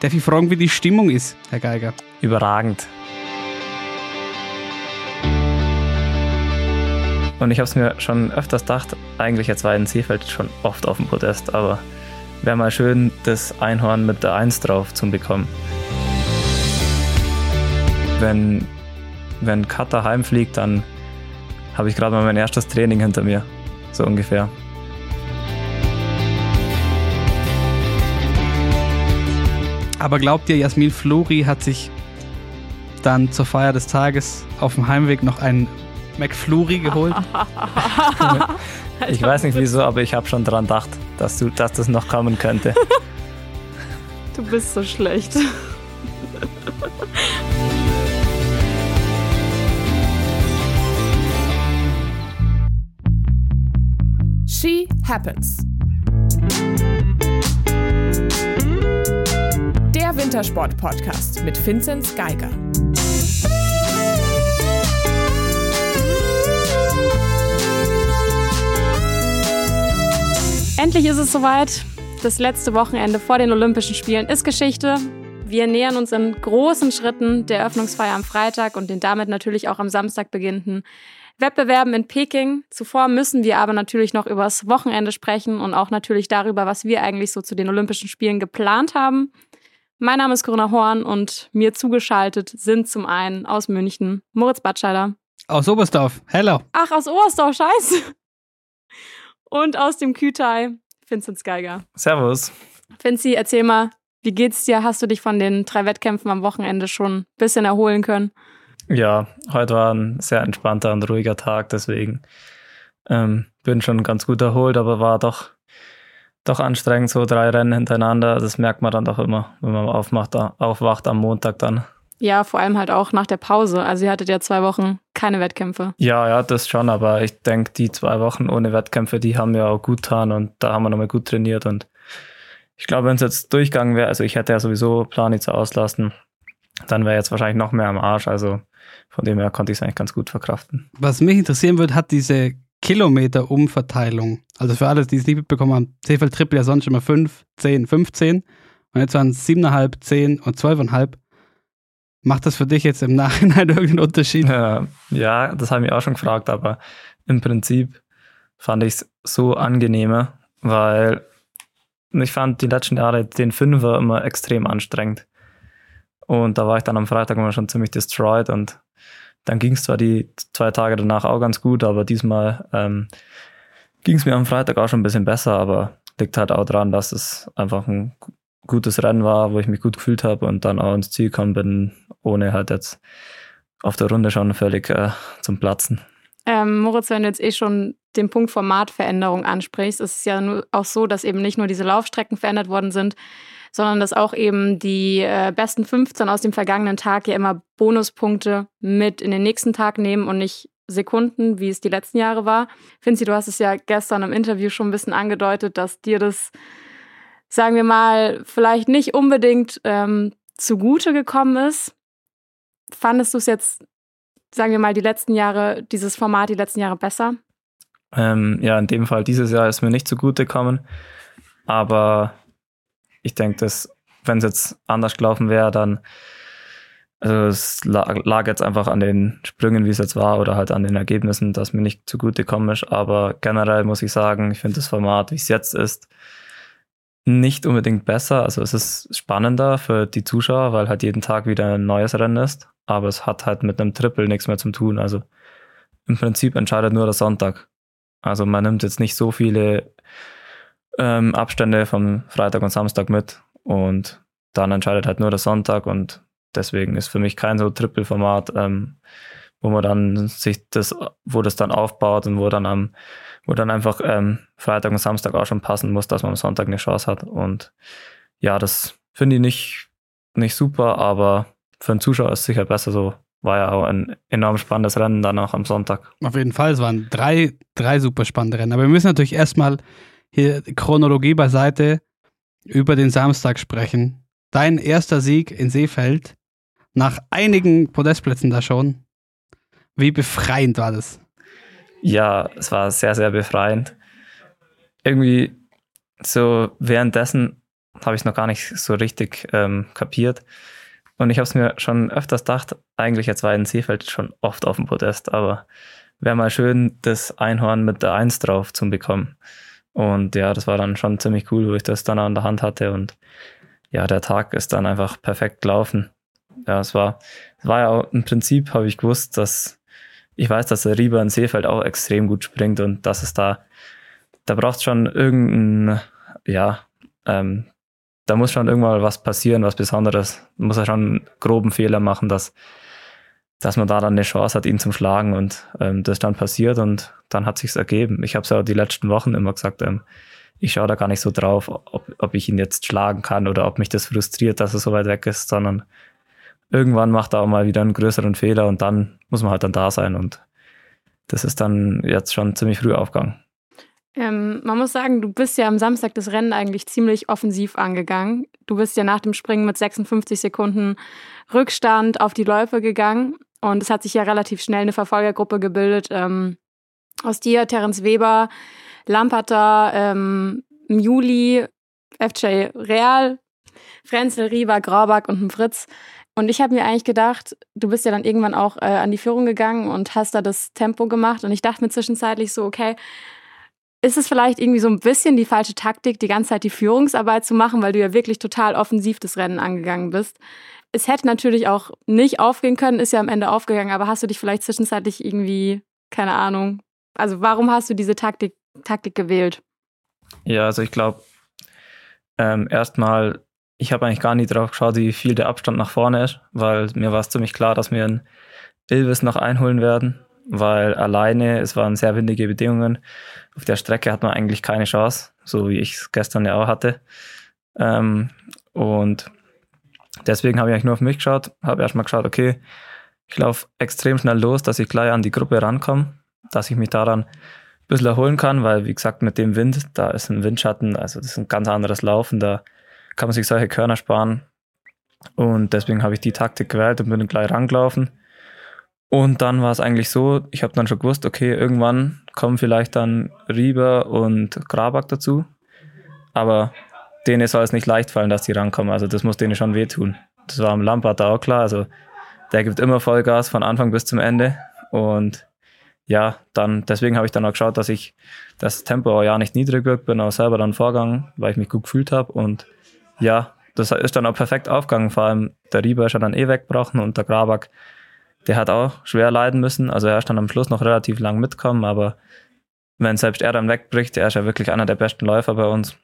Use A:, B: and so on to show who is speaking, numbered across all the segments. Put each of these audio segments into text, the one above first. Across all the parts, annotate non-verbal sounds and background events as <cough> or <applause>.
A: Darf ich fragen, wie die Stimmung ist, Herr Geiger?
B: Überragend. Und ich habe es mir schon öfters gedacht, eigentlich jetzt war in Seefeld schon oft auf dem Podest, aber wäre mal schön, das Einhorn mit der Eins drauf zu bekommen. Wenn, wenn Cutter heimfliegt, dann habe ich gerade mal mein erstes Training hinter mir. So ungefähr.
A: Aber glaubt ihr, Jasmin Flori hat sich dann zur Feier des Tages auf dem Heimweg noch einen McFlurry geholt? <laughs>
B: ich weiß nicht wieso, aber ich habe schon dran gedacht, dass, du, dass das noch kommen könnte. <laughs>
C: Du bist so schlecht.
D: She Happens. Wintersport-Podcast mit Vinzenz Geiger.
C: Endlich ist es soweit. Das letzte Wochenende vor den Olympischen Spielen ist Geschichte. Wir nähern uns in großen Schritten der Eröffnungsfeier am Freitag und den damit natürlich auch am Samstag beginnenden Wettbewerben in Peking. Zuvor müssen wir aber natürlich noch über das Wochenende sprechen und auch natürlich darüber, was wir eigentlich so zu den Olympischen Spielen geplant haben. Mein Name ist Corinna Horn und mir zugeschaltet sind zum einen aus München Moritz Batscheider.
A: Aus Oberstdorf. Hello.
C: Ach, aus Oberstdorf, scheiße. Und aus dem Kütai Vincent Geiger.
B: Servus.
C: Vinci, erzähl mal, wie geht's dir? Hast du dich von den drei Wettkämpfen am Wochenende schon ein bisschen erholen können?
B: Ja, heute war ein sehr entspannter und ruhiger Tag, deswegen ähm, bin schon ganz gut erholt, aber war doch, doch anstrengend, so drei Rennen hintereinander. Das merkt man dann doch immer, wenn man aufmacht, aufwacht am Montag dann.
C: Ja, vor allem halt auch nach der Pause. Also ihr hattet ja zwei Wochen keine Wettkämpfe.
B: Ja, ja, das schon, aber ich denke, die zwei Wochen ohne Wettkämpfe, die haben mir auch gut getan und da haben wir nochmal gut trainiert und ich glaube, wenn es jetzt durchgegangen wäre, also ich hätte ja sowieso Planitzer auslassen, dann wäre jetzt wahrscheinlich noch mehr am Arsch. Also von dem her konnte ich es eigentlich ganz gut verkraften.
A: Was mich interessieren würde, hat diese Kilometer-Umverteilung. Also für alle, die es nicht mitbekommen haben, Seefeld Triple ja sonst immer 5, 10, 15 und jetzt waren es 7,5, 10 und 12,5. Macht das für dich jetzt im <laughs> Nachhinein irgendeinen Unterschied?
B: Ja, ja das habe ich auch schon gefragt, aber im Prinzip fand ich es so angenehmer, weil ich fand die letzten Jahre den Fünfer immer extrem anstrengend. Und da war ich dann am Freitag immer schon ziemlich destroyed und dann ging es zwar die zwei Tage danach auch ganz gut, aber diesmal ähm, ging es mir am Freitag auch schon ein bisschen besser, aber liegt halt auch daran, dass es einfach ein gutes Rennen war, wo ich mich gut gefühlt habe und dann auch ins Ziel gekommen bin, ohne halt jetzt auf der Runde schon völlig äh, zum Platzen.
C: Ähm, Moritz, wenn du jetzt eh schon den Punkt Formatveränderung ansprichst, ist es ja auch so, dass eben nicht nur diese Laufstrecken verändert worden sind, sondern dass auch eben die äh, besten 15 aus dem vergangenen Tag ja immer Bonuspunkte mit in den nächsten Tag nehmen und nicht Sekunden, wie es die letzten Jahre war. Finzi, du hast es ja gestern im Interview schon ein bisschen angedeutet, dass dir das, sagen wir mal, vielleicht nicht unbedingt ähm, zugute gekommen ist. Fandest du es jetzt, sagen wir mal, die letzten Jahre, dieses Format die letzten Jahre besser?
B: Ähm, ja, in dem Fall dieses Jahr ist mir nicht zugute gekommen. Aber ich denke, dass wenn es jetzt anders gelaufen wäre, dann also es lag jetzt einfach an den Sprüngen, wie es jetzt war, oder halt an den Ergebnissen, dass mir nicht zugute gekommen ist. Aber generell muss ich sagen, ich finde das Format, wie es jetzt ist, nicht unbedingt besser. Also es ist spannender für die Zuschauer, weil halt jeden Tag wieder ein neues Rennen ist. Aber es hat halt mit einem Triple nichts mehr zu tun. Also im Prinzip entscheidet nur der Sonntag. Also man nimmt jetzt nicht so viele ähm, Abstände vom Freitag und Samstag mit und dann entscheidet halt nur der Sonntag und deswegen ist für mich kein so Triple-Format, ähm, wo man dann sich das, wo das dann aufbaut und wo dann am, wo dann einfach ähm, Freitag und Samstag auch schon passen muss, dass man am Sonntag eine Chance hat. Und ja, das finde ich nicht, nicht super, aber für einen Zuschauer ist es sicher besser so. War ja auch ein enorm spannendes Rennen dann auch am Sonntag.
A: Auf jeden Fall, es waren drei, drei super spannende Rennen. Aber wir müssen natürlich erstmal hier Chronologie beiseite über den Samstag sprechen. Dein erster Sieg in Seefeld, nach einigen Podestplätzen da schon. Wie befreiend war das?
B: Ja, es war sehr, sehr befreiend. Irgendwie so währenddessen habe ich es noch gar nicht so richtig ähm, kapiert. Und ich habe es mir schon öfters gedacht, eigentlich jetzt war in Seefeld schon oft auf dem Podest, aber wäre mal schön, das Einhorn mit der Eins drauf zu bekommen. Und ja, das war dann schon ziemlich cool, wo ich das dann an der Hand hatte und ja, der Tag ist dann einfach perfekt gelaufen. Ja, es war, es war ja auch im Prinzip, habe ich gewusst, dass ich weiß, dass der Rieber in Seefeld auch extrem gut springt und dass es da, da braucht schon irgendein, ja, ähm, da muss schon irgendwann was passieren, was Besonderes. Muss er schon einen groben Fehler machen, dass, dass man da dann eine Chance hat, ihn zum Schlagen. Und ähm, das ist dann passiert und dann hat sich's ergeben. Ich habe es ja die letzten Wochen immer gesagt, ähm, ich schaue da gar nicht so drauf, ob, ob ich ihn jetzt schlagen kann oder ob mich das frustriert, dass er so weit weg ist, sondern irgendwann macht er auch mal wieder einen größeren Fehler und dann muss man halt dann da sein. Und das ist dann jetzt schon ziemlich früh aufgegangen.
C: Ähm, man muss sagen, du bist ja am Samstag das Rennen eigentlich ziemlich offensiv angegangen. Du bist ja nach dem Springen mit 56 Sekunden Rückstand auf die Läufe gegangen und es hat sich ja relativ schnell eine Verfolgergruppe gebildet. Ähm, aus dir, Terence Weber, Lamperter, ähm, Juli, FJ Real, Frenzel, Riva, Graubach und Fritz. Und ich habe mir eigentlich gedacht, du bist ja dann irgendwann auch äh, an die Führung gegangen und hast da das Tempo gemacht. Und ich dachte mir zwischenzeitlich so, okay, ist es vielleicht irgendwie so ein bisschen die falsche Taktik, die ganze Zeit die Führungsarbeit zu machen, weil du ja wirklich total offensiv das Rennen angegangen bist? Es hätte natürlich auch nicht aufgehen können, ist ja am Ende aufgegangen, aber hast du dich vielleicht zwischenzeitlich irgendwie, keine Ahnung, also warum hast du diese Taktik, Taktik gewählt?
B: Ja, also ich glaube, ähm, erstmal, ich habe eigentlich gar nicht drauf geschaut, wie viel der Abstand nach vorne ist, weil mir war es ziemlich klar, dass wir einen Ilvis noch einholen werden weil alleine, es waren sehr windige Bedingungen. Auf der Strecke hat man eigentlich keine Chance, so wie ich es gestern ja auch hatte. Ähm, und deswegen habe ich eigentlich nur auf mich geschaut, habe erstmal geschaut, okay, ich laufe extrem schnell los, dass ich gleich an die Gruppe rankomme, dass ich mich daran ein bisschen erholen kann, weil wie gesagt, mit dem Wind, da ist ein Windschatten, also das ist ein ganz anderes Laufen, da kann man sich solche Körner sparen. Und deswegen habe ich die Taktik gewählt und bin gleich rangelaufen. Und dann war es eigentlich so, ich habe dann schon gewusst, okay, irgendwann kommen vielleicht dann Rieber und Grabak dazu. Aber denen soll es nicht leicht fallen, dass die rankommen. Also das muss denen schon wehtun. Das war am Lampard auch klar. Also der gibt immer Vollgas von Anfang bis zum Ende. Und ja, dann, deswegen habe ich dann auch geschaut, dass ich das Tempo auch ja nicht niedrig wird, bin auch selber dann vorgegangen, weil ich mich gut gefühlt habe. Und ja, das ist dann auch perfekt aufgegangen. Vor allem der Rieber ist ja dann eh weggebrochen und der Grabak der hat auch schwer leiden müssen. Also er ist dann am Schluss noch relativ lang mitkommen, aber wenn selbst er dann wegbricht, er ist ja wirklich einer der besten Läufer bei uns,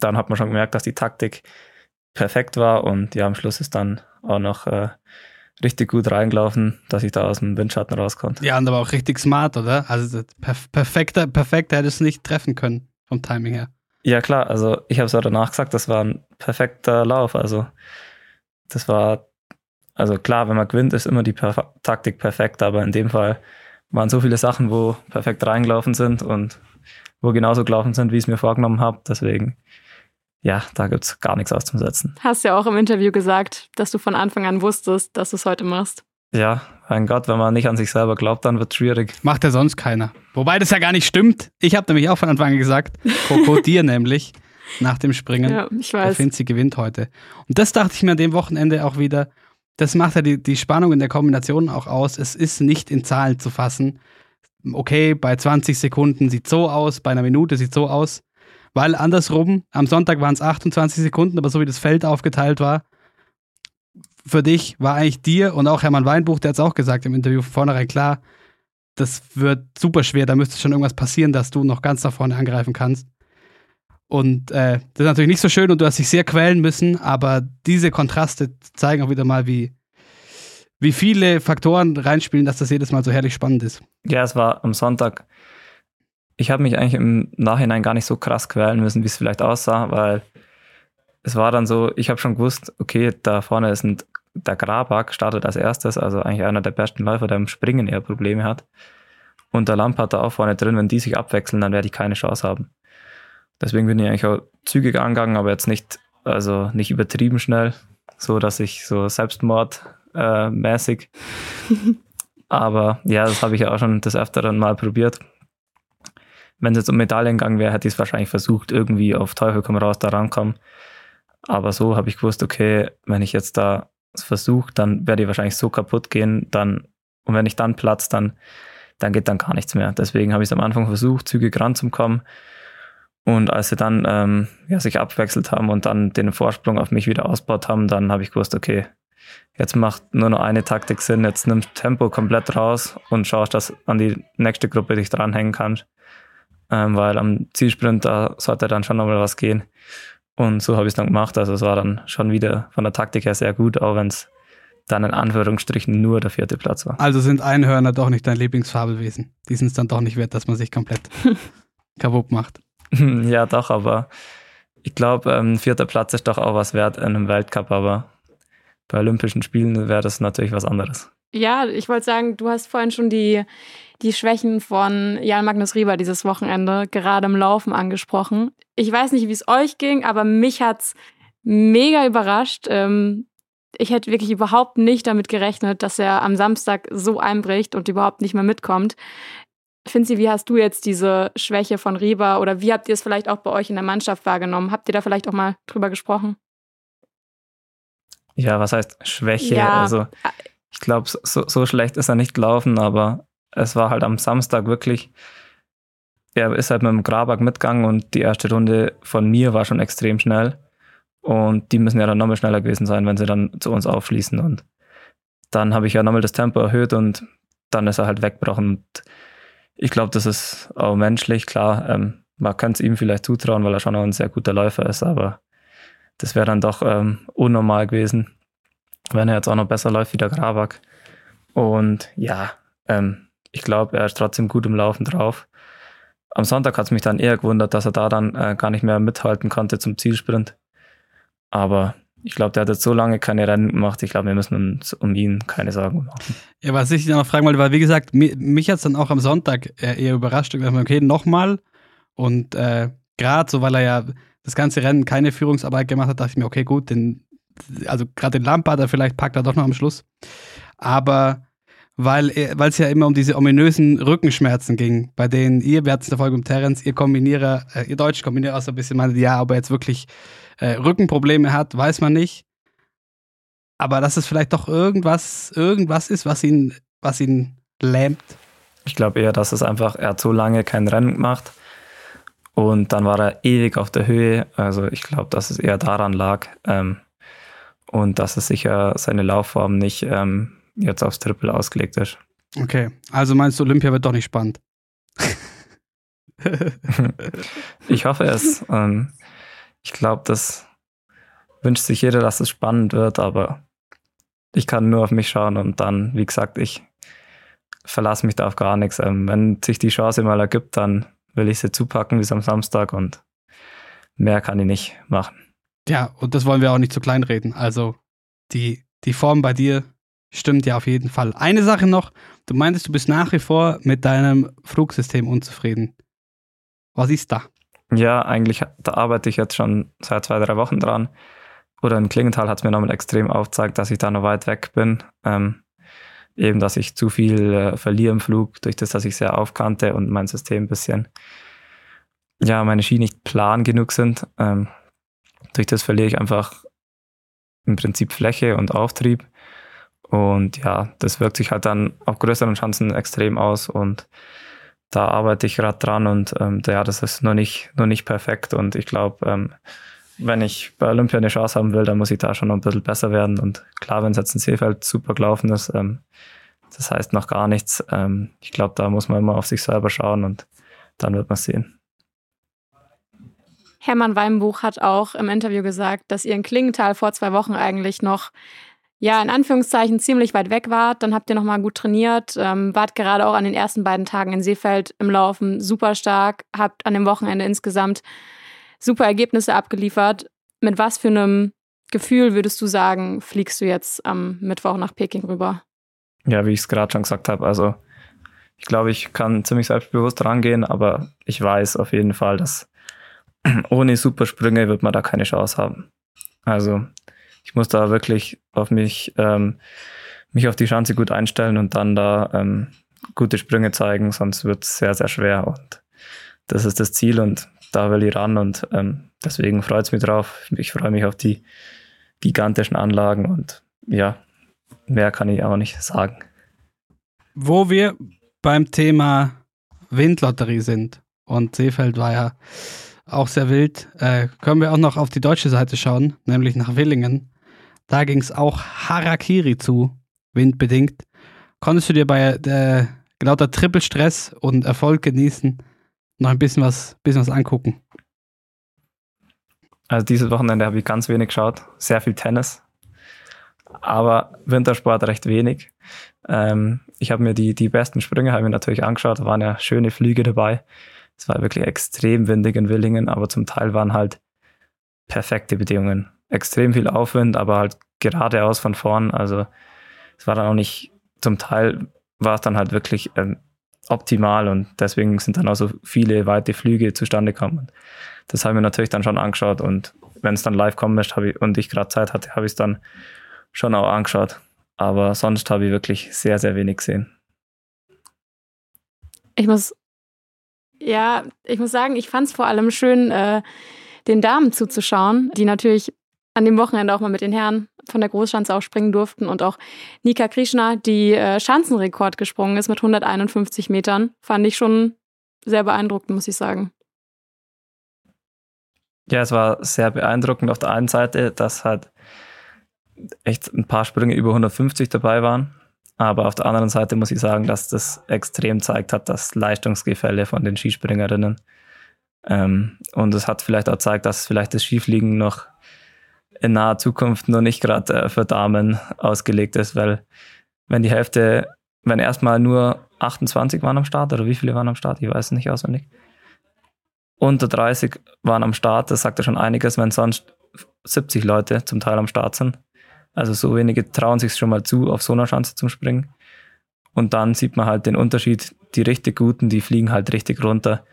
B: dann hat man schon gemerkt, dass die Taktik perfekt war und ja, am Schluss ist dann auch noch äh, richtig gut reingelaufen, dass ich da aus dem Windschatten raus konnte.
A: Ja, und aber auch richtig smart, oder? Also perf perfekter, perfekter hätte es nicht treffen können vom Timing her.
B: Ja, klar, also ich habe es auch danach gesagt, das war ein perfekter Lauf. Also das war also klar, wenn man gewinnt, ist immer die Perf Taktik perfekt, aber in dem Fall waren so viele Sachen, wo perfekt reingelaufen sind und wo genauso gelaufen sind, wie ich es mir vorgenommen habe. Deswegen, ja, da gibt es gar nichts auszusetzen.
C: Hast ja auch im Interview gesagt, dass du von Anfang an wusstest, dass du es heute machst.
B: Ja, mein Gott, wenn man nicht an sich selber glaubt, dann wird es schwierig.
A: Macht ja sonst keiner. Wobei das ja gar nicht stimmt. Ich habe nämlich auch von Anfang an gesagt, Coco <laughs> dir nämlich, nach dem Springen.
C: Ja, ich weiß.
A: Finzi gewinnt heute. Und das dachte ich mir an dem Wochenende auch wieder das macht ja die, die Spannung in der Kombination auch aus. Es ist nicht in Zahlen zu fassen. Okay, bei 20 Sekunden sieht so aus, bei einer Minute sieht so aus. Weil andersrum, am Sonntag waren es 28 Sekunden, aber so wie das Feld aufgeteilt war, für dich war eigentlich dir und auch Hermann Weinbuch, der hat es auch gesagt im Interview von vornherein klar, das wird super schwer, da müsste schon irgendwas passieren, dass du noch ganz nach vorne angreifen kannst. Und äh, das ist natürlich nicht so schön und du hast dich sehr quälen müssen, aber diese Kontraste zeigen auch wieder mal, wie, wie viele Faktoren reinspielen, dass das jedes Mal so herrlich spannend ist.
B: Ja, es war am Sonntag. Ich habe mich eigentlich im Nachhinein gar nicht so krass quälen müssen, wie es vielleicht aussah, weil es war dann so, ich habe schon gewusst, okay, da vorne ist ein, der Grabak, startet als erstes, also eigentlich einer der besten Läufer, der im Springen eher Probleme hat. Und der Lamp hat da auch vorne drin, wenn die sich abwechseln, dann werde ich keine Chance haben. Deswegen bin ich eigentlich auch zügig angegangen, aber jetzt nicht, also nicht übertrieben schnell, so dass ich so Selbstmordmäßig. Äh, <laughs> aber ja, das habe ich ja auch schon des Öfteren mal probiert. Wenn es jetzt um Medaillen gegangen wäre, hätte ich es wahrscheinlich versucht, irgendwie auf Teufel komm raus da rankommen. Aber so habe ich gewusst, okay, wenn ich jetzt da versuche, dann werde ich wahrscheinlich so kaputt gehen, dann, und wenn ich dann platz, dann, dann geht dann gar nichts mehr. Deswegen habe ich es am Anfang versucht, zügig ranzukommen. Und als sie dann ähm, ja, sich abwechselt haben und dann den Vorsprung auf mich wieder ausbaut haben, dann habe ich gewusst, okay, jetzt macht nur noch eine Taktik Sinn, jetzt nimmst Tempo komplett raus und schaust, dass an die nächste Gruppe dich dranhängen kannst. Ähm, weil am Zielsprint, da sollte dann schon nochmal was gehen. Und so habe ich es dann gemacht. Also es war dann schon wieder von der Taktik her sehr gut, auch wenn es dann in Anführungsstrichen nur der vierte Platz war.
A: Also sind Einhörner doch nicht dein Lieblingsfabelwesen. Die sind es dann doch nicht wert, dass man sich komplett <laughs> kaputt macht. <laughs>
B: ja, doch, aber ich glaube, ähm, vierter Platz ist doch auch was wert in einem Weltcup, aber bei Olympischen Spielen wäre das natürlich was anderes.
C: Ja, ich wollte sagen, du hast vorhin schon die, die Schwächen von Jan Magnus Rieber dieses Wochenende gerade im Laufen angesprochen. Ich weiß nicht, wie es euch ging, aber mich hat's mega überrascht. Ähm, ich hätte wirklich überhaupt nicht damit gerechnet, dass er am Samstag so einbricht und überhaupt nicht mehr mitkommt. Finzi, wie hast du jetzt diese Schwäche von Rieber oder wie habt ihr es vielleicht auch bei euch in der Mannschaft wahrgenommen? Habt ihr da vielleicht auch mal drüber gesprochen?
B: Ja, was heißt Schwäche? Ja. Also ich glaube, so, so schlecht ist er nicht gelaufen, aber es war halt am Samstag wirklich, er ist halt mit dem Grabak mitgegangen und die erste Runde von mir war schon extrem schnell. Und die müssen ja dann nochmal schneller gewesen sein, wenn sie dann zu uns aufschließen. Und dann habe ich ja nochmal das Tempo erhöht und dann ist er halt weggebrochen. Und ich glaube, das ist auch menschlich, klar. Ähm, man könnte es ihm vielleicht zutrauen, weil er schon auch ein sehr guter Läufer ist, aber das wäre dann doch ähm, unnormal gewesen, wenn er jetzt auch noch besser läuft wie der Grabak. Und ja, ähm, ich glaube, er ist trotzdem gut im Laufen drauf. Am Sonntag hat es mich dann eher gewundert, dass er da dann äh, gar nicht mehr mithalten konnte zum Zielsprint. Aber ich glaube, der hat jetzt so lange keine Rennen gemacht. Ich glaube, wir müssen uns um ihn keine Sorgen machen.
A: Ja, was ich noch fragen wollte, weil wie gesagt, mich, hat es dann auch am Sonntag eher überrascht. Ich dachte, okay, nochmal. Und äh, gerade so, weil er ja das ganze Rennen keine Führungsarbeit gemacht hat, dachte ich mir, okay, gut, den, also gerade den Lampard, vielleicht packt er doch noch am Schluss. Aber weil es ja immer um diese ominösen Rückenschmerzen ging, bei denen ihr, wir hatten es in der Folge mit Terence, ihr Kombinierer, äh, ihr deutsche Kombinierer auch so ein bisschen meinte, ja, ob er jetzt wirklich äh, Rückenprobleme hat, weiß man nicht. Aber dass es vielleicht doch irgendwas, irgendwas ist, was ihn, was ihn lähmt.
B: Ich glaube eher, dass es einfach, er hat so lange kein Rennen gemacht und dann war er ewig auf der Höhe. Also ich glaube, dass es eher daran lag ähm, und dass es sicher seine Laufform nicht ähm, jetzt aufs Triple ausgelegt ist.
A: Okay, also meinst du, Olympia wird doch nicht spannend? <laughs>
B: ich hoffe es. Ähm, ich glaube, das wünscht sich jeder, dass es spannend wird, aber ich kann nur auf mich schauen und dann, wie gesagt, ich verlasse mich da auf gar nichts. Ähm, wenn sich die Chance mal ergibt, dann will ich sie zupacken wie am Samstag und mehr kann ich nicht machen.
A: Ja, und das wollen wir auch nicht zu klein reden. Also die, die Form bei dir stimmt ja auf jeden Fall. Eine Sache noch, du meintest, du bist nach wie vor mit deinem Flugsystem unzufrieden. Was ist da?
B: Ja, eigentlich, da arbeite ich jetzt schon seit zwei, drei Wochen dran. Oder in Klingenthal hat es mir nochmal extrem aufgezeigt, dass ich da noch weit weg bin. Ähm, eben, dass ich zu viel äh, verliere im Flug, durch das, dass ich sehr aufkannte und mein System ein bisschen, ja, meine Ski nicht plan genug sind. Ähm, durch das verliere ich einfach im Prinzip Fläche und Auftrieb. Und ja, das wirkt sich halt dann auf größeren Chancen extrem aus und da arbeite ich gerade dran und ähm, ja, das ist noch nicht, noch nicht perfekt und ich glaube, ähm, wenn ich bei Olympia eine Chance haben will, dann muss ich da schon noch ein bisschen besser werden und klar, wenn es jetzt in Seefeld super gelaufen ist, ähm, das heißt noch gar nichts. Ähm, ich glaube, da muss man immer auf sich selber schauen und dann wird man sehen.
C: Hermann Weinbuch hat auch im Interview gesagt, dass ihr in Klingenthal vor zwei Wochen eigentlich noch ja, in Anführungszeichen ziemlich weit weg wart. Dann habt ihr nochmal gut trainiert, ähm, wart gerade auch an den ersten beiden Tagen in Seefeld im Laufen super stark, habt an dem Wochenende insgesamt super Ergebnisse abgeliefert. Mit was für einem Gefühl würdest du sagen, fliegst du jetzt am Mittwoch nach Peking rüber?
B: Ja, wie ich es gerade schon gesagt habe, also ich glaube, ich kann ziemlich selbstbewusst rangehen, aber ich weiß auf jeden Fall, dass <clears throat> ohne Supersprünge wird man da keine Chance haben. Also ich muss da wirklich auf mich, ähm, mich auf die Chance gut einstellen und dann da ähm, gute Sprünge zeigen, sonst wird es sehr, sehr schwer. Und das ist das Ziel und da will ich ran und ähm, deswegen freut es mich drauf. Ich freue mich auf die gigantischen Anlagen und ja, mehr kann ich auch nicht sagen.
A: Wo wir beim Thema Windlotterie sind und Seefeld war ja auch sehr wild, äh, können wir auch noch auf die deutsche Seite schauen, nämlich nach Willingen. Da ging es auch Harakiri zu, windbedingt. Konntest du dir bei der lauter Triple-Stress und Erfolg genießen noch ein bisschen was, bisschen was angucken?
B: Also dieses Wochenende habe ich ganz wenig geschaut, sehr viel Tennis, aber Wintersport recht wenig. Ähm, ich habe mir die, die besten Sprünge mir natürlich angeschaut, da waren ja schöne Flüge dabei. Es war wirklich extrem windig in Willingen, aber zum Teil waren halt perfekte Bedingungen. Extrem viel Aufwind, aber halt geradeaus von vorn. Also es war dann auch nicht, zum Teil war es dann halt wirklich ähm, optimal und deswegen sind dann auch so viele weite Flüge zustande gekommen. Das habe ich mir natürlich dann schon angeschaut und wenn es dann live kommen möchte ich, und ich gerade Zeit hatte, habe ich es dann schon auch angeschaut. Aber sonst habe ich wirklich sehr, sehr wenig gesehen.
C: Ich muss, ja, ich muss sagen, ich fand es vor allem schön, äh, den Damen zuzuschauen, die natürlich an dem Wochenende auch mal mit den Herren von der Großschanze auch springen durften und auch Nika Krishna, die äh, Schanzenrekord gesprungen ist mit 151 Metern, fand ich schon sehr beeindruckend, muss ich sagen.
B: Ja, es war sehr beeindruckend auf der einen Seite, dass halt echt ein paar Sprünge über 150 dabei waren. Aber auf der anderen Seite muss ich sagen, dass das extrem zeigt hat, das Leistungsgefälle von den Skispringerinnen. Ähm, und es hat vielleicht auch gezeigt, dass vielleicht das Skifliegen noch in naher Zukunft noch nicht gerade äh, für Damen ausgelegt ist, weil wenn die Hälfte, wenn erstmal nur 28 waren am Start oder wie viele waren am Start, ich weiß es nicht auswendig. Unter 30 waren am Start, das sagt ja schon einiges, wenn sonst 70 Leute zum Teil am Start sind. Also so wenige trauen sich schon mal zu, auf so einer Schanze zu springen. Und dann sieht man halt den Unterschied. Die richtig guten, die fliegen halt richtig runter.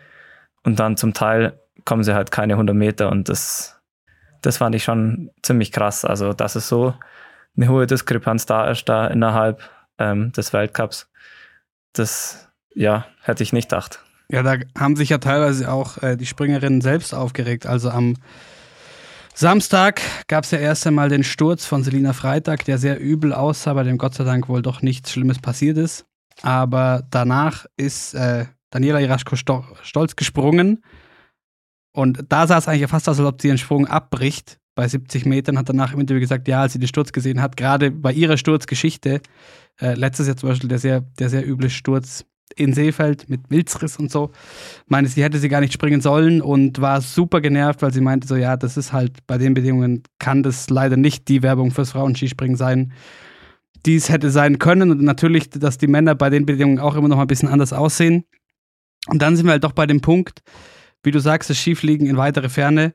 B: Und dann zum Teil kommen sie halt keine 100 Meter. Und das, das fand ich schon ziemlich krass. Also, dass es so eine hohe Diskrepanz da ist, da innerhalb ähm, des Weltcups, das, ja, hätte ich nicht gedacht.
A: Ja, da haben sich ja teilweise auch äh, die Springerinnen selbst aufgeregt. Also am Samstag gab es ja erst einmal den Sturz von Selina Freitag, der sehr übel aussah, bei dem Gott sei Dank wohl doch nichts Schlimmes passiert ist. Aber danach ist äh, Daniela Iraschko stolz gesprungen. Und da sah es eigentlich fast aus, als ob sie ihren Sprung abbricht. Bei 70 Metern hat danach im Interview gesagt, ja, als sie den Sturz gesehen hat, gerade bei ihrer Sturzgeschichte, äh, letztes Jahr zum Beispiel der sehr, der sehr üble Sturz in Seefeld mit Milzriss und so. Meinte, sie hätte sie gar nicht springen sollen und war super genervt, weil sie meinte so, ja, das ist halt, bei den Bedingungen kann das leider nicht die Werbung fürs Frauenskispringen sein, die es hätte sein können. Und natürlich, dass die Männer bei den Bedingungen auch immer noch ein bisschen anders aussehen. Und dann sind wir halt doch bei dem Punkt, wie du sagst, das Skifliegen in weitere Ferne.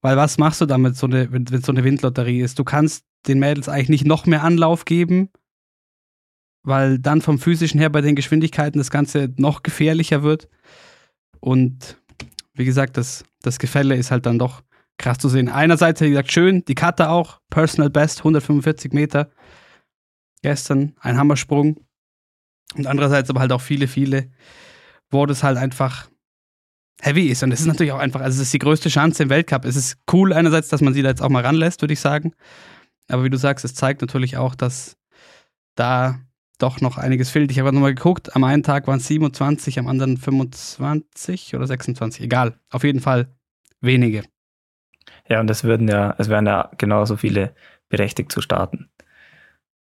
A: Weil was machst du damit, so wenn es so eine Windlotterie ist? Du kannst den Mädels eigentlich nicht noch mehr Anlauf geben, weil dann vom physischen her bei den Geschwindigkeiten das Ganze noch gefährlicher wird. Und wie gesagt, das, das Gefälle ist halt dann doch krass zu sehen. Einerseits, wie gesagt, schön, die Karte auch, Personal Best, 145 Meter. Gestern ein Hammersprung. Und andererseits aber halt auch viele, viele, wo das halt einfach heavy ist. Und es ist natürlich auch einfach, also es ist die größte Chance im Weltcup. Es ist cool einerseits, dass man sie da jetzt auch mal ranlässt, würde ich sagen. Aber wie du sagst, es zeigt natürlich auch, dass da doch noch einiges fehlt. Ich habe nochmal geguckt, am einen Tag waren es 27, am anderen 25 oder 26, egal. Auf jeden Fall wenige.
B: Ja, und es würden ja, es wären ja genauso viele berechtigt zu starten.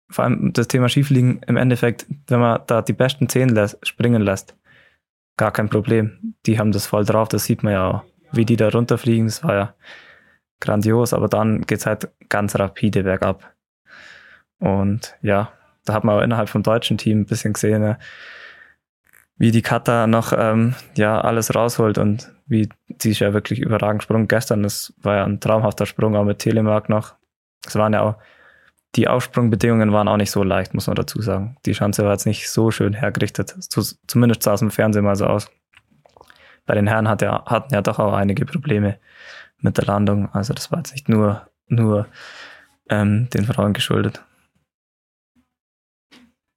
B: Vor allem das Thema Skifliegen im Endeffekt, wenn man da die besten zehn lässt, springen lässt, gar kein Problem. Die haben das voll drauf, das sieht man ja auch. Wie die da runterfliegen, das war ja grandios, aber dann geht es halt ganz rapide bergab. Und ja, da hat man auch innerhalb vom deutschen Team ein bisschen gesehen, ne, wie die Kata noch ähm, ja alles rausholt und wie sie ist ja wirklich überragend gesprungen. Gestern, das war ja ein traumhafter Sprung, auch mit Telemark noch. Es waren ja auch, die Aufsprungbedingungen waren auch nicht so leicht, muss man dazu sagen. Die Schanze war jetzt nicht so schön hergerichtet. Zumindest sah es im Fernsehen mal so aus. Bei den Herren hat ja, hatten ja doch auch einige Probleme mit der Landung. Also das war jetzt nicht nur, nur ähm, den Frauen geschuldet.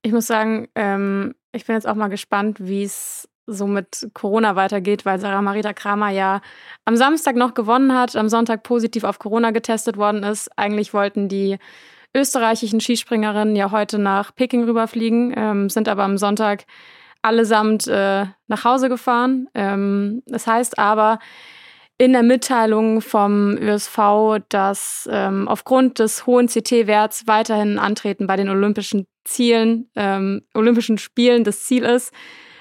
C: Ich muss sagen, ähm, ich bin jetzt auch mal gespannt, wie es so mit Corona weitergeht, weil Sarah Marita Kramer ja am Samstag noch gewonnen hat, am Sonntag positiv auf Corona getestet worden ist. Eigentlich wollten die österreichischen Skispringerinnen ja heute nach Peking rüberfliegen, ähm, sind aber am Sonntag allesamt äh, nach Hause gefahren. Ähm, das heißt aber in der Mitteilung vom ÖSV, dass ähm, aufgrund des hohen CT-Werts weiterhin Antreten bei den Olympischen Zielen, ähm, Olympischen Spielen das Ziel ist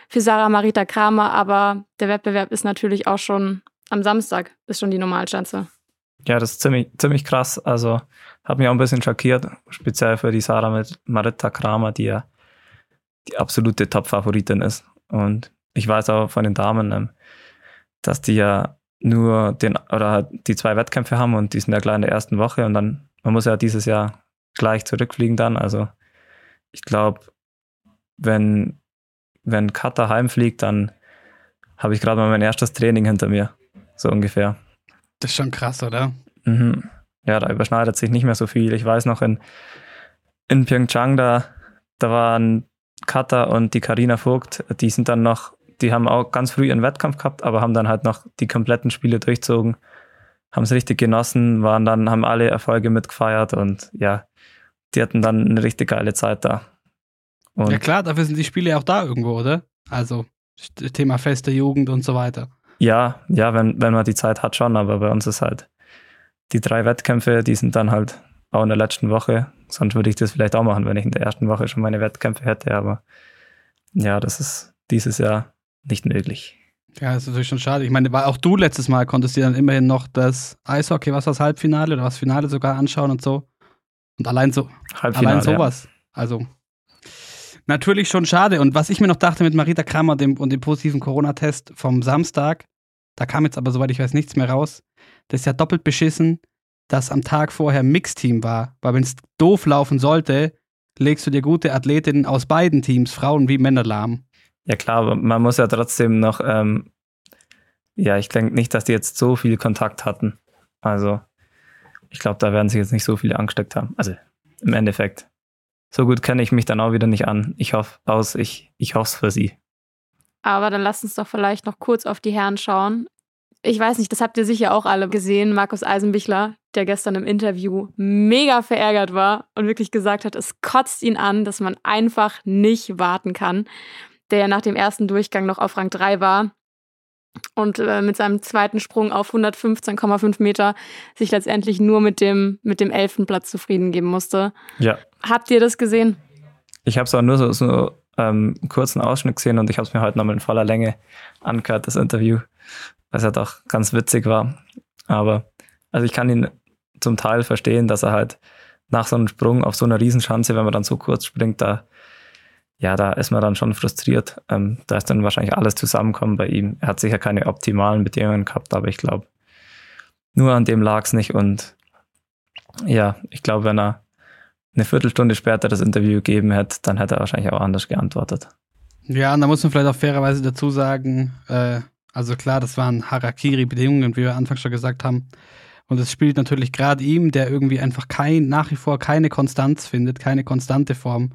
C: für Sarah Marita Kramer, aber der Wettbewerb ist natürlich auch schon am Samstag, ist schon die Normalschanze.
B: Ja, das ist ziemlich, ziemlich krass. Also hat mich auch ein bisschen schockiert, speziell für die Sarah Marita Kramer, die ja die absolute Top-Favoritin ist. Und ich weiß auch von den Damen, ähm, dass die ja nur den oder halt die zwei Wettkämpfe haben und die sind ja gleich in der ersten Woche und dann, man muss ja dieses Jahr gleich zurückfliegen dann. Also ich glaube, wenn, wenn Katar heimfliegt, dann habe ich gerade mal mein erstes Training hinter mir. So ungefähr.
A: Das ist schon krass, oder?
B: Mhm. Ja, da überschneidet sich nicht mehr so viel. Ich weiß noch in, in Pyeongchang, da, da waren Katar und die Karina Vogt, die sind dann noch die haben auch ganz früh ihren Wettkampf gehabt, aber haben dann halt noch die kompletten Spiele durchzogen, haben es richtig genossen, waren dann, haben alle Erfolge mitgefeiert und ja, die hatten dann eine richtig geile Zeit da.
A: Und ja klar, dafür sind die Spiele auch da irgendwo, oder? Also Thema feste Jugend und so weiter.
B: Ja, ja, wenn, wenn man die Zeit hat schon, aber bei uns ist halt die drei Wettkämpfe, die sind dann halt auch in der letzten Woche. Sonst würde ich das vielleicht auch machen, wenn ich in der ersten Woche schon meine Wettkämpfe hätte, aber ja, das ist dieses Jahr nicht möglich.
A: Ja, das ist natürlich schon schade. Ich meine, auch du letztes Mal konntest dir dann immerhin noch das Eishockey, was das Halbfinale oder das Finale sogar anschauen und so. Und allein so, allein sowas. Ja. Also natürlich schon schade. Und was ich mir noch dachte mit Marita Kramer und dem, und dem positiven Corona-Test vom Samstag, da kam jetzt aber, soweit ich weiß, nichts mehr raus. Das ist ja doppelt beschissen, dass am Tag vorher Mixteam war. Weil wenn es doof laufen sollte, legst du dir gute Athletinnen aus beiden Teams, Frauen wie Männer, lahm.
B: Ja klar, man muss ja trotzdem noch, ähm, ja, ich denke nicht, dass die jetzt so viel Kontakt hatten. Also ich glaube, da werden sich jetzt nicht so viele angesteckt haben. Also im Endeffekt. So gut kenne ich mich dann auch wieder nicht an. Ich hoffe aus, ich, ich hoffe es für sie.
C: Aber dann lasst uns doch vielleicht noch kurz auf die Herren schauen. Ich weiß nicht, das habt ihr sicher auch alle gesehen. Markus Eisenbichler, der gestern im Interview mega verärgert war und wirklich gesagt hat, es kotzt ihn an, dass man einfach nicht warten kann der ja nach dem ersten Durchgang noch auf Rang 3 war und äh, mit seinem zweiten Sprung auf 115,5 Meter sich letztendlich nur mit dem, mit dem elften Platz zufrieden geben musste.
B: Ja.
C: Habt ihr das gesehen?
B: Ich habe es auch nur so, so ähm, einen kurzen Ausschnitt gesehen und ich habe es mir heute nochmal in voller Länge angehört, das Interview, was ja doch ganz witzig war. Aber also ich kann ihn zum Teil verstehen, dass er halt nach so einem Sprung auf so einer Riesenschanze, wenn man dann so kurz springt, da ja, da ist man dann schon frustriert. Ähm, da ist dann wahrscheinlich alles zusammenkommen bei ihm. Er hat sicher keine optimalen Bedingungen gehabt, aber ich glaube, nur an dem lag es nicht. Und ja, ich glaube, wenn er eine Viertelstunde später das Interview gegeben hätte, dann hätte er wahrscheinlich auch anders geantwortet.
A: Ja, und da muss man vielleicht auch fairerweise dazu sagen, äh, also klar, das waren Harakiri-Bedingungen, wie wir anfangs schon gesagt haben. Und es spielt natürlich gerade ihm, der irgendwie einfach kein, nach wie vor keine Konstanz findet, keine konstante Form,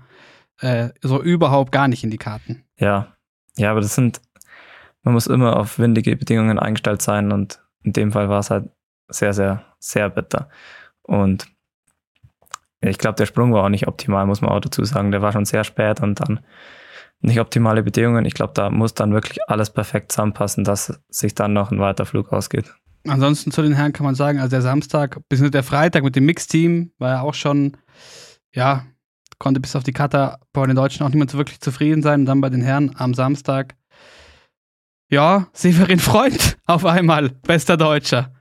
A: äh, so überhaupt gar nicht in die Karten.
B: Ja, ja, aber das sind, man muss immer auf windige Bedingungen eingestellt sein und in dem Fall war es halt sehr, sehr, sehr bitter. Und ich glaube, der Sprung war auch nicht optimal, muss man auch dazu sagen. Der war schon sehr spät und dann nicht optimale Bedingungen. Ich glaube, da muss dann wirklich alles perfekt zusammenpassen, dass sich dann noch ein weiter Flug ausgeht.
A: Ansonsten zu den Herren kann man sagen, also der Samstag bis der Freitag mit dem Mixteam war ja auch schon, ja, konnte bis auf die Kata bei den Deutschen auch niemand so wirklich zufrieden sein. Und dann bei den Herren am Samstag, ja, Severin Freund <laughs> auf einmal, bester Deutscher.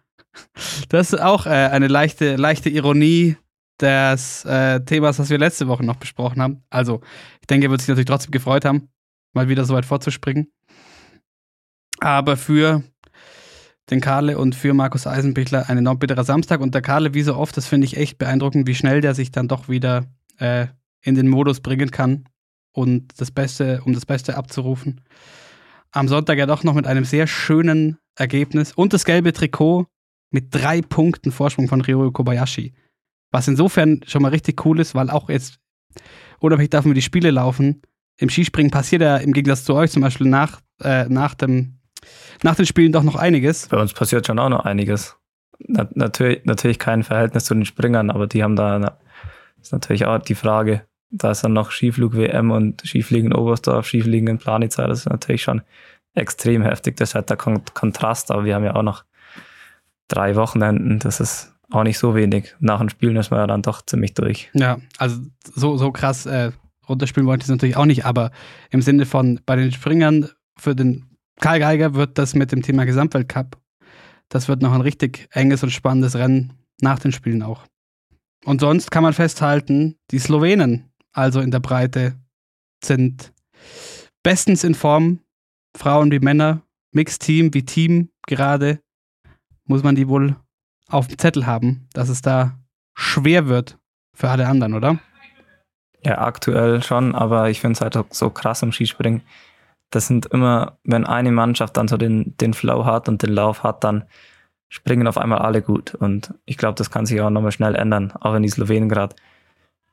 A: Das ist auch äh, eine leichte, leichte Ironie des äh, Themas, das wir letzte Woche noch besprochen haben. Also, ich denke, er wird sich natürlich trotzdem gefreut haben, mal wieder so weit vorzuspringen. Aber für den Karle und für Markus Eisenbichler ein enorm bitterer Samstag. Und der Karle, wie so oft, das finde ich echt beeindruckend, wie schnell der sich dann doch wieder äh, in den Modus bringen kann und das Beste, um das Beste abzurufen. Am Sonntag ja doch noch mit einem sehr schönen Ergebnis und das gelbe Trikot mit drei Punkten Vorsprung von Ryo Kobayashi. Was insofern schon mal richtig cool ist, weil auch jetzt, unabhängig davon, wie die Spiele laufen, im Skispringen passiert ja im Gegensatz zu euch zum Beispiel nach, äh, nach, dem, nach den Spielen doch noch einiges.
B: Bei uns passiert schon auch noch einiges. Na, natürlich, natürlich kein Verhältnis zu den Springern, aber die haben da, na, ist natürlich auch die Frage. Da ist dann noch Skiflug-WM und Skifliegen in Oberstdorf, Skifliegen in Planitzer. Das ist natürlich schon extrem heftig. Das ist halt der Kon Kontrast, aber wir haben ja auch noch drei Wochenenden. Das ist auch nicht so wenig. Nach dem Spielen ist man ja dann doch ziemlich durch.
A: Ja, also so, so krass äh, runterspielen wollte ich es natürlich auch nicht, aber im Sinne von bei den Springern für den Karl Geiger wird das mit dem Thema Gesamtweltcup, das wird noch ein richtig enges und spannendes Rennen nach den Spielen auch. Und sonst kann man festhalten, die Slowenen, also in der Breite, sind bestens in Form, Frauen wie Männer, Mixteam wie Team gerade, muss man die wohl auf dem Zettel haben, dass es da schwer wird für alle anderen, oder?
B: Ja, aktuell schon, aber ich finde es halt auch so krass im Skispringen. Das sind immer, wenn eine Mannschaft dann so den, den Flow hat und den Lauf hat, dann springen auf einmal alle gut. Und ich glaube, das kann sich auch nochmal schnell ändern, auch wenn die Slowenen gerade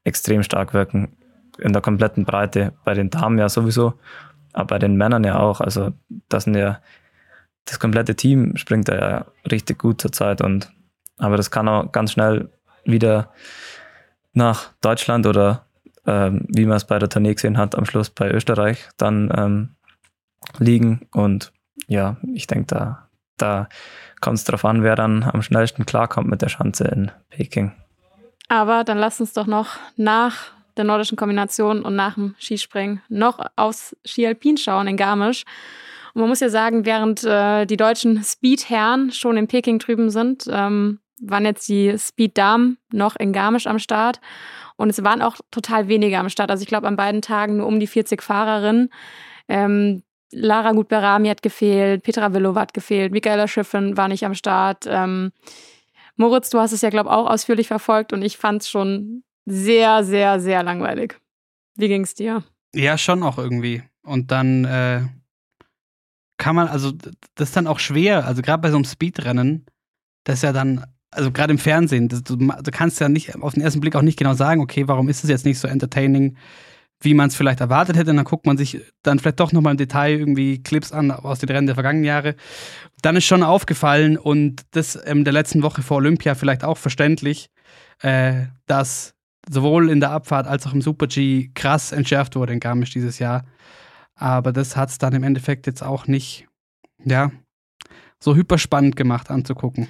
B: extrem stark wirken. In der kompletten Breite. Bei den Damen ja sowieso, aber bei den Männern ja auch. Also, das sind ja, das komplette Team springt da ja richtig gut zurzeit. Und, aber das kann auch ganz schnell wieder nach Deutschland oder ähm, wie man es bei der Tournee gesehen hat, am Schluss bei Österreich dann ähm, liegen. Und ja, ich denke, da, da kommt es darauf an, wer dann am schnellsten klarkommt mit der Schanze in Peking.
C: Aber dann lasst uns doch noch nach der nordischen Kombination und nach dem Skispringen noch aufs Ski Alpin schauen in Garmisch. Und man muss ja sagen, während äh, die deutschen Speed-Herren schon in Peking drüben sind, ähm, waren jetzt die Speed-Damen noch in Garmisch am Start. Und es waren auch total wenige am Start. Also ich glaube, an beiden Tagen nur um die 40 Fahrerinnen. Ähm, Lara Gutberami hat gefehlt, Petra Villova hat gefehlt, Michaela Schiffen war nicht am Start. Ähm, Moritz, du hast es ja, glaube ich, auch ausführlich verfolgt und ich fand es schon sehr, sehr, sehr langweilig. Wie ging es dir?
A: Ja, schon auch irgendwie. Und dann äh, kann man, also das ist dann auch schwer, also gerade bei so einem Speedrennen, das ist ja dann also gerade im Fernsehen, das, du, du, kannst ja nicht auf den ersten Blick auch nicht genau sagen, okay, warum ist es jetzt nicht so entertaining, wie man es vielleicht erwartet hätte. Und dann guckt man sich dann vielleicht doch nochmal im Detail irgendwie Clips an aus den Rennen der vergangenen Jahre. Dann ist schon aufgefallen und das in der letzten Woche vor Olympia vielleicht auch verständlich, äh, dass sowohl in der Abfahrt als auch im Super-G krass entschärft wurde in Garmisch dieses Jahr. Aber das hat es dann im Endeffekt jetzt auch nicht, ja, so hyperspannend gemacht anzugucken.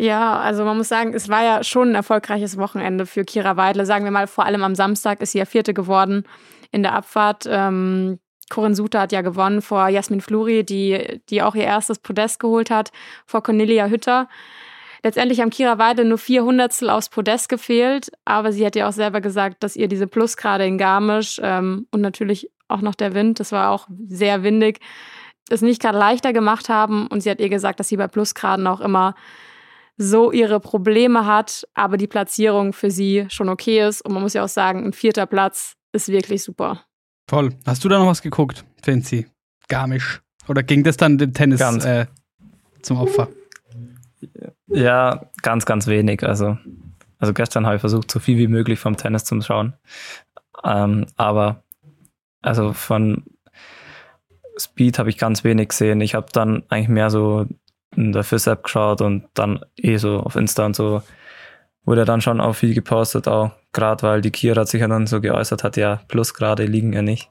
C: Ja, also man muss sagen, es war ja schon ein erfolgreiches Wochenende für Kira Weidle. Sagen wir mal, vor allem am Samstag ist sie ja Vierte geworden in der Abfahrt. Ähm, Corinne Suter hat ja gewonnen vor Jasmin Fluri, die, die auch ihr erstes Podest geholt hat, vor Cornelia Hütter. Letztendlich haben Kira Weidle nur vier Hundertstel aufs Podest gefehlt, aber sie hat ja auch selber gesagt, dass ihr diese Plusgrade in Garmisch ähm, und natürlich auch noch der Wind, das war auch sehr windig, es nicht gerade leichter gemacht haben. Und sie hat ihr gesagt, dass sie bei Plusgraden auch immer so ihre Probleme hat, aber die Platzierung für sie schon okay ist. Und man muss ja auch sagen, ein vierter Platz ist wirklich super.
A: Voll. Hast du da noch was geguckt, Fancy? Garmisch. Oder ging das dann dem Tennis äh, zum Opfer?
B: Ja, ganz, ganz wenig. Also, also gestern habe ich versucht, so viel wie möglich vom Tennis zu schauen. Ähm, aber also von Speed habe ich ganz wenig gesehen. Ich habe dann eigentlich mehr so in der FIS-App geschaut und dann eh so auf Insta und so wurde dann schon auch viel gepostet, auch gerade weil die Kira sich ja dann so geäußert hat, ja, Plusgrade liegen ja nicht.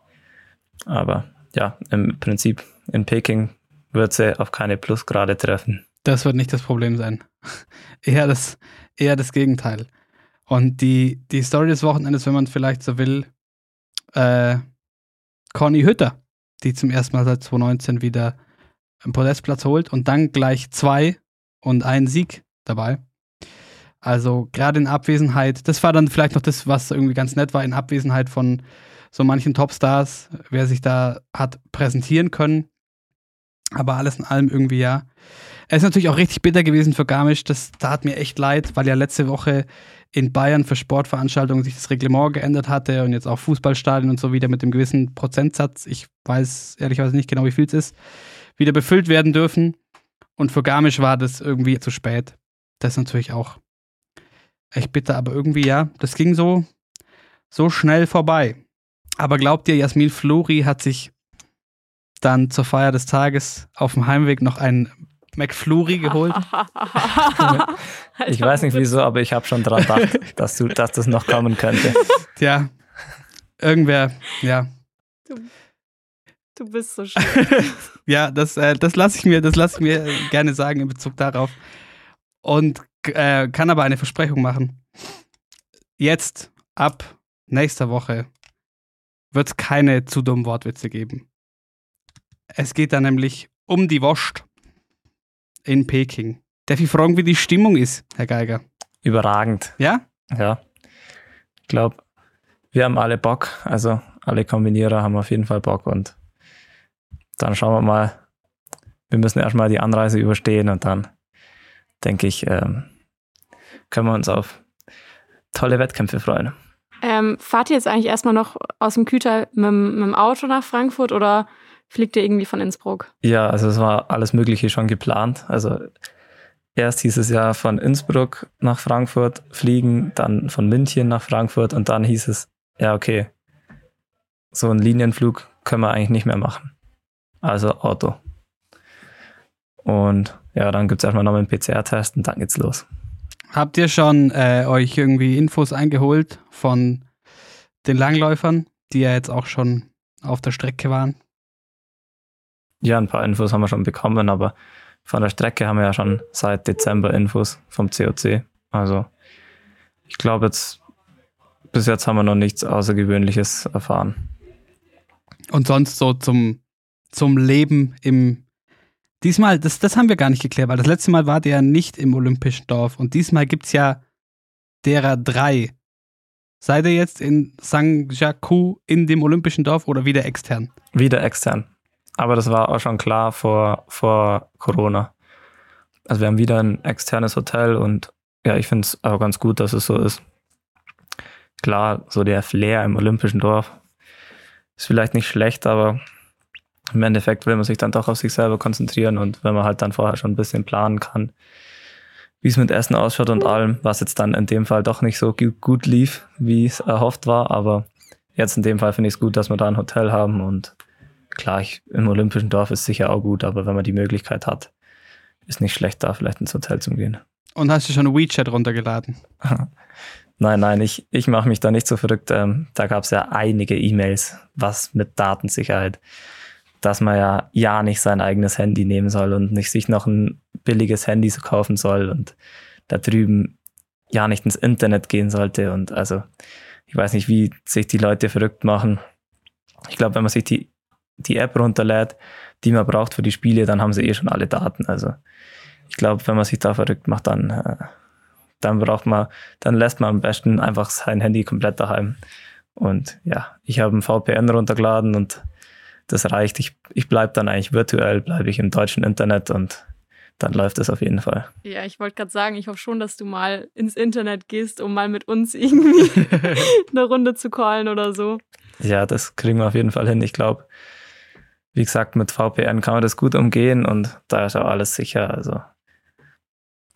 B: Aber ja, im Prinzip in Peking wird sie auf keine Plusgrade treffen.
A: Das wird nicht das Problem sein. <laughs> eher, das, eher das Gegenteil. Und die, die Story des Wochenendes, wenn man vielleicht so will, äh, Conny Hütter, die zum ersten Mal seit 2019 wieder einen Podestplatz holt und dann gleich zwei und einen Sieg dabei. Also gerade in Abwesenheit, das war dann vielleicht noch das, was irgendwie ganz nett war, in Abwesenheit von so manchen Topstars, wer sich da hat präsentieren können. Aber alles in allem irgendwie ja. Es ist natürlich auch richtig bitter gewesen für Garmisch. Das tat mir echt leid, weil ja letzte Woche in Bayern für Sportveranstaltungen sich das Reglement geändert hatte und jetzt auch Fußballstadien und so wieder mit dem gewissen Prozentsatz. Ich weiß ehrlicherweise nicht genau, wie viel es ist wieder befüllt werden dürfen. Und für Garmisch war das irgendwie zu spät. Das ist natürlich auch echt bitter, aber irgendwie ja, das ging so, so schnell vorbei. Aber glaubt ihr, Jasmin Flori hat sich dann zur Feier des Tages auf dem Heimweg noch einen McFlurry geholt? <laughs>
B: Ich weiß nicht wieso, aber ich habe schon dran gedacht, dass, du, dass das noch kommen könnte.
A: Tja, irgendwer, ja.
C: Du, bist so schön. <laughs>
A: Ja, das, äh, das lasse ich, mir, das lass ich mir gerne sagen in Bezug darauf. Und äh, kann aber eine Versprechung machen. Jetzt, ab nächster Woche, wird es keine zu dummen Wortwitze geben. Es geht da nämlich um die Wurst in Peking. Darf ich fragen, wie die Stimmung ist, Herr Geiger?
B: Überragend.
A: Ja?
B: Ja. Ich glaube, wir haben alle Bock. Also alle Kombinierer haben auf jeden Fall Bock und dann schauen wir mal. Wir müssen erstmal die Anreise überstehen und dann denke ich, ähm, können wir uns auf tolle Wettkämpfe freuen.
C: Ähm, fahrt ihr jetzt eigentlich erstmal noch aus dem Küter mit, mit dem Auto nach Frankfurt oder fliegt ihr irgendwie von Innsbruck?
B: Ja, also es war alles Mögliche schon geplant. Also erst hieß es ja von Innsbruck nach Frankfurt fliegen, dann von München nach Frankfurt und dann hieß es, ja, okay, so einen Linienflug können wir eigentlich nicht mehr machen. Also Auto. Und ja, dann gibt es erstmal noch einen PCR-Test und dann geht's los.
A: Habt ihr schon äh, euch irgendwie Infos eingeholt von den Langläufern, die ja jetzt auch schon auf der Strecke waren?
B: Ja, ein paar Infos haben wir schon bekommen, aber von der Strecke haben wir ja schon seit Dezember Infos vom COC. Also ich glaube jetzt, bis jetzt haben wir noch nichts Außergewöhnliches erfahren.
A: Und sonst so zum, zum Leben im. Diesmal, das, das haben wir gar nicht geklärt, weil das letzte Mal war der ja nicht im Olympischen Dorf und diesmal gibt es ja derer drei. Seid ihr jetzt in Sangjaku in dem Olympischen Dorf oder wieder extern?
B: Wieder extern. Aber das war auch schon klar vor, vor Corona. Also wir haben wieder ein externes Hotel und ja, ich finde es auch ganz gut, dass es so ist. Klar, so der Flair im Olympischen Dorf ist vielleicht nicht schlecht, aber im Endeffekt will man sich dann doch auf sich selber konzentrieren und wenn man halt dann vorher schon ein bisschen planen kann, wie es mit Essen ausschaut und allem, was jetzt dann in dem Fall doch nicht so gu- gut lief, wie es erhofft war, aber jetzt in dem Fall finde ich es gut, dass wir da ein Hotel haben und klar, ich, im Olympischen Dorf ist sicher auch gut, aber wenn man die Möglichkeit hat, ist nicht schlecht, da vielleicht ins Hotel zu gehen.
A: Und hast du schon WeChat runtergeladen? <laughs>
B: Nein, nein, ich, ich mache mich da nicht so verrückt. Ähm, da gab es ja einige E-Mails, was mit Datensicherheit, dass man ja ja nicht sein eigenes Handy nehmen soll und nicht sich noch ein billiges Handy so kaufen soll und da drüben ja nicht ins Internet gehen sollte. Und also, ich weiß nicht, wie sich die Leute verrückt machen. Ich glaube, wenn man sich die, die App runterlädt, die man braucht für die Spiele, dann haben sie eh schon alle Daten. Also, ich glaube, wenn man sich da verrückt macht, dann, äh, dann braucht man, dann lässt man am besten einfach sein Handy komplett daheim. Und ja, ich habe ein VPN runtergeladen und das reicht. Ich, ich bleibe dann eigentlich virtuell, bleibe ich im deutschen Internet und dann läuft es auf jeden Fall.
C: Ja, ich wollte gerade sagen, ich hoffe schon, dass du mal ins Internet gehst, um mal mit uns irgendwie <laughs> eine Runde zu callen oder so.
B: Ja, das kriegen wir auf jeden Fall hin. Ich glaube, wie gesagt, mit VPN kann man das gut umgehen und da ist auch alles sicher. Also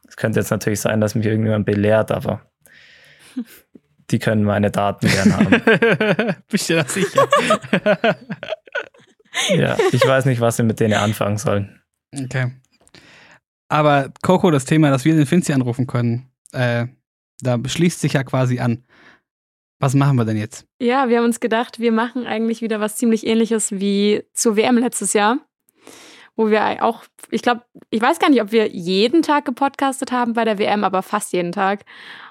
B: es könnte jetzt natürlich sein, dass mich irgendjemand belehrt, aber <laughs> die können meine Daten gern haben. <laughs>
A: Bist du da sicher?
B: Ja, ich weiß nicht, was wir mit denen anfangen sollen.
A: okay. Aber Coco, das Thema, dass wir den Finzi anrufen können, äh, da schließt sich ja quasi an. Was machen wir denn jetzt?
C: Ja, wir haben uns gedacht, wir machen eigentlich wieder was ziemlich ähnliches wie zur WM letztes Jahr. Wo wir auch, ich glaube, ich weiß gar nicht, ob wir jeden Tag gepodcastet haben bei der WM, aber fast jeden Tag.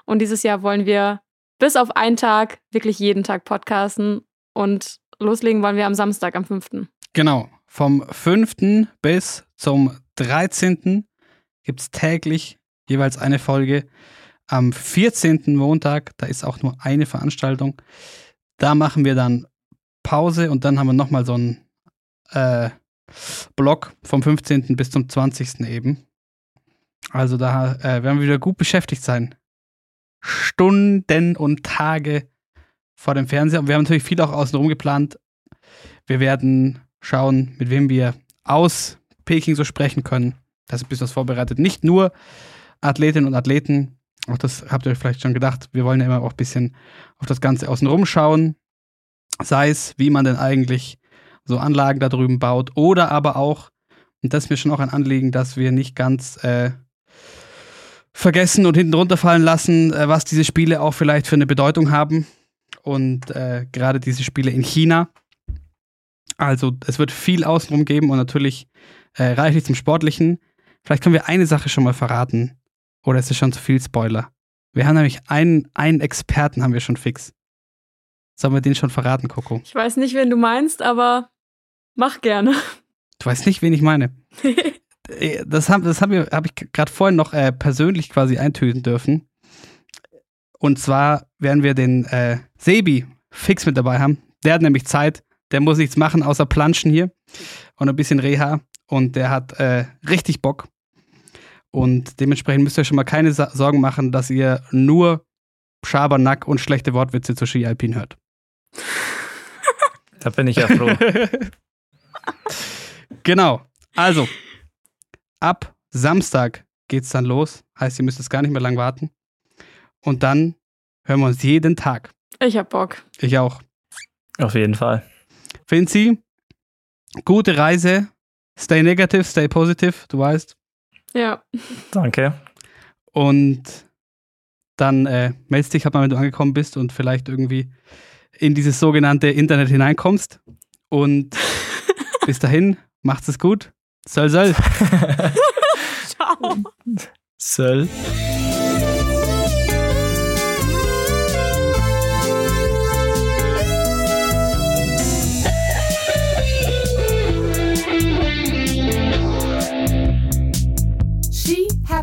C: Und dieses Jahr wollen wir bis auf einen Tag wirklich jeden Tag podcasten. Und loslegen wollen wir am Samstag, am 5.
A: Genau. Vom 5. bis zum 13. gibt es täglich jeweils eine Folge. Am 14. Montag, da ist auch nur eine Veranstaltung. Da machen wir dann Pause und dann haben wir nochmal so einen äh, Block vom 15. bis zum 20. eben. Also da äh, werden wir wieder gut beschäftigt sein. Stunden und Tage vor dem Fernseher. Und wir haben natürlich viel auch außenrum geplant. Wir werden schauen, mit wem wir aus Peking so sprechen können. Da ist ein bisschen was vorbereitet. Nicht nur Athletinnen und Athleten, auch das habt ihr euch vielleicht schon gedacht, wir wollen ja immer auch ein bisschen auf das Ganze außenrum schauen. Sei es, wie man denn eigentlich so Anlagen da drüben baut oder aber auch, und das ist mir schon auch ein Anliegen, dass wir nicht ganz äh, vergessen und hinten runterfallen lassen, äh, was diese Spiele auch vielleicht für eine Bedeutung haben. Und äh, gerade diese Spiele in China. Also es wird viel außenrum geben und natürlich äh, reichlich zum Sportlichen. Vielleicht können wir eine Sache schon mal verraten. Oder ist es schon zu viel Spoiler? Wir haben nämlich einen, einen Experten haben wir schon fix. Sollen wir den schon verraten, Coco?
C: Ich weiß nicht, wen du meinst, aber mach gerne.
A: Du weißt nicht, wen ich meine. <laughs> Äh, das habe das hab hab ich gerade vorhin noch äh, persönlich quasi eintöten dürfen. Und zwar werden wir den äh, Sebi fix mit dabei haben. Der hat nämlich Zeit. Der muss nichts machen, außer planschen hier und ein bisschen Reha. Und der hat äh, richtig Bock. Und dementsprechend müsst ihr schon mal keine Sorgen machen, dass ihr nur Schabernack und schlechte Wortwitze zu Ski Alpin hört.
B: Da bin ich ja froh. <laughs>
A: genau. Also, ab Samstag geht's dann los. Heißt, ihr müsst es gar nicht mehr lang warten. Und dann hören wir uns jeden Tag.
C: Ich hab Bock.
A: Ich auch.
B: Auf jeden Fall.
A: Finzi, gute Reise. Stay negative, stay positive, du weißt.
C: Ja.
B: Danke.
A: Und dann äh, meldest dich halt mal, wenn du angekommen bist und vielleicht irgendwie in dieses sogenannte Internet hineinkommst. Und <laughs> bis dahin, macht's es gut. Soll, soll. <laughs>
C: Ciao.
B: Soll.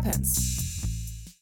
B: happens.